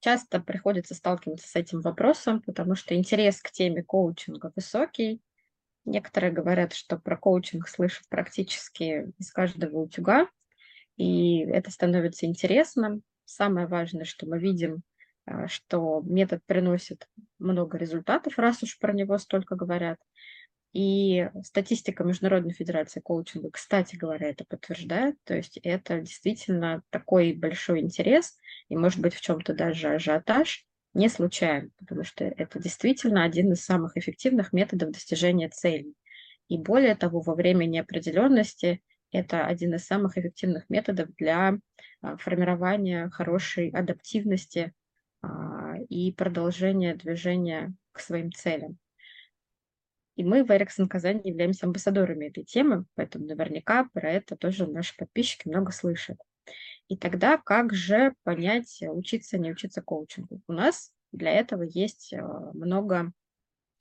часто приходится сталкиваться с этим вопросом, потому что интерес к теме коучинга высокий. Некоторые говорят, что про коучинг слышат практически из каждого утюга, и это становится интересным. Самое важное, что мы видим, а, что метод приносит много результатов, раз уж про него столько говорят. И статистика Международной Федерации коучинга, кстати говоря, это подтверждает. То есть это действительно такой большой интерес, и может быть в чем-то даже ажиотаж, не случайно, потому что это действительно один из самых эффективных методов достижения целей. И более того, во время неопределенности это один из самых эффективных методов для а, формирования хорошей адаптивности а, и продолжения движения к своим целям. И мы в Эриксон Казани являемся амбассадорами этой темы, поэтому наверняка про это тоже наши подписчики много слышат. И тогда как же понять, учиться, не учиться коучингу? У нас для этого есть э, много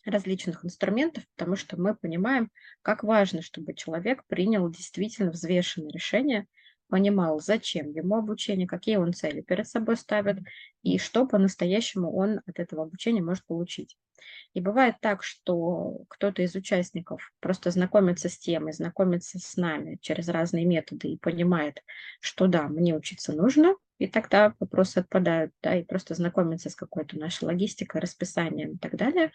различных инструментов, потому что мы понимаем, как важно, чтобы человек принял действительно взвешенное решение понимал, зачем ему обучение, какие он цели перед собой ставит и что по-настоящему он от этого обучения может получить. И бывает так, что кто-то из участников просто знакомится с темой, знакомится с нами через разные методы и понимает, что да, мне учиться нужно, и тогда вопросы отпадают, да, и просто знакомиться с какой-то нашей логистикой, расписанием и так далее.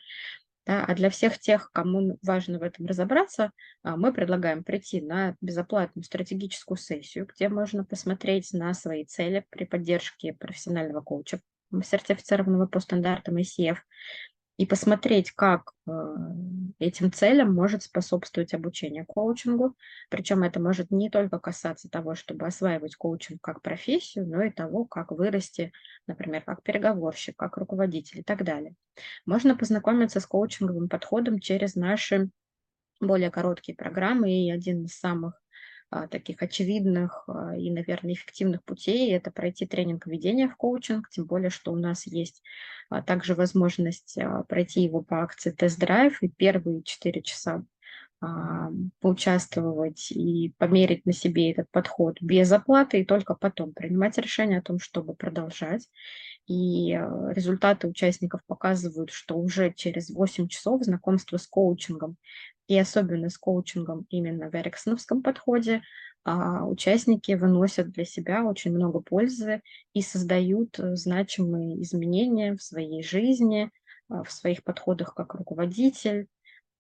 Да, а для всех тех, кому важно в этом разобраться, а, мы предлагаем прийти на безоплатную стратегическую сессию, где можно посмотреть на свои цели при поддержке профессионального коуча, сертифицированного по стандартам ICF, и посмотреть, как э, этим целям может способствовать обучение коучингу. Причем это может не только касаться того, чтобы осваивать коучинг как профессию, но и того, как вырасти, например, как переговорщик, как руководитель и так далее. Можно познакомиться с коучинговым подходом через наши более короткие программы, и один из самых таких очевидных а, и, наверное, эффективных путей – это пройти тренинг введения в коучинг, тем более, что у нас есть а, также возможность пройти его по акции тест-драйв и первые четыре часа поучаствовать и померить на себе этот подход без оплаты, и только потом принимать решение о том, чтобы продолжать. И результаты участников показывают, что уже через 8 часов знакомства с коучингом и особенно с коучингом именно в эриксоновском подходе, а, участники выносят для себя очень много пользы и создают э, значимые изменения в своей жизни, а, в своих подходах как руководитель,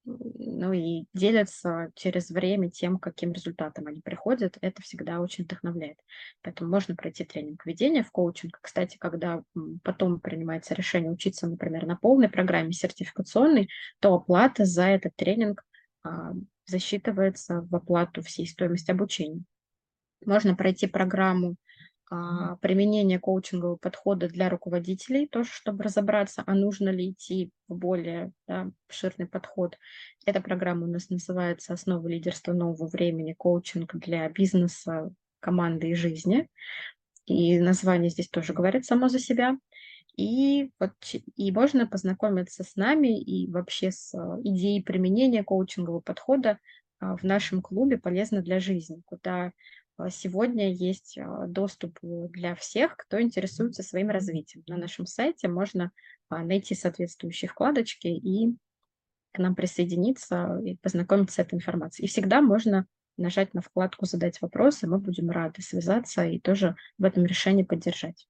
ну и делятся через время тем, каким результатом они приходят. Это всегда очень вдохновляет. Поэтому можно пройти тренинг ведения в коучинг. Кстати, когда потом принимается решение учиться, например, на полной программе сертификационной, то оплата за этот тренинг засчитывается в оплату всей стоимости обучения. Можно пройти программу а, применения коучингового подхода для руководителей, тоже чтобы разобраться, а нужно ли идти в более да, обширный подход. Эта программа у нас называется «Основы лидерства нового времени. Коучинг для бизнеса, команды и жизни». И название здесь тоже говорит само за себя. И, вот, и можно познакомиться с нами и вообще с а, идеей применения коучингового подхода а, в нашем клубе «Полезно для жизни», куда а, сегодня есть доступ для всех, кто интересуется своим развитием. На нашем сайте можно найти соответствующие вкладочки и к нам присоединиться и познакомиться с этой информацией. И всегда можно нажать на вкладку «Задать вопросы», мы будем рады связаться и тоже в этом решении поддержать.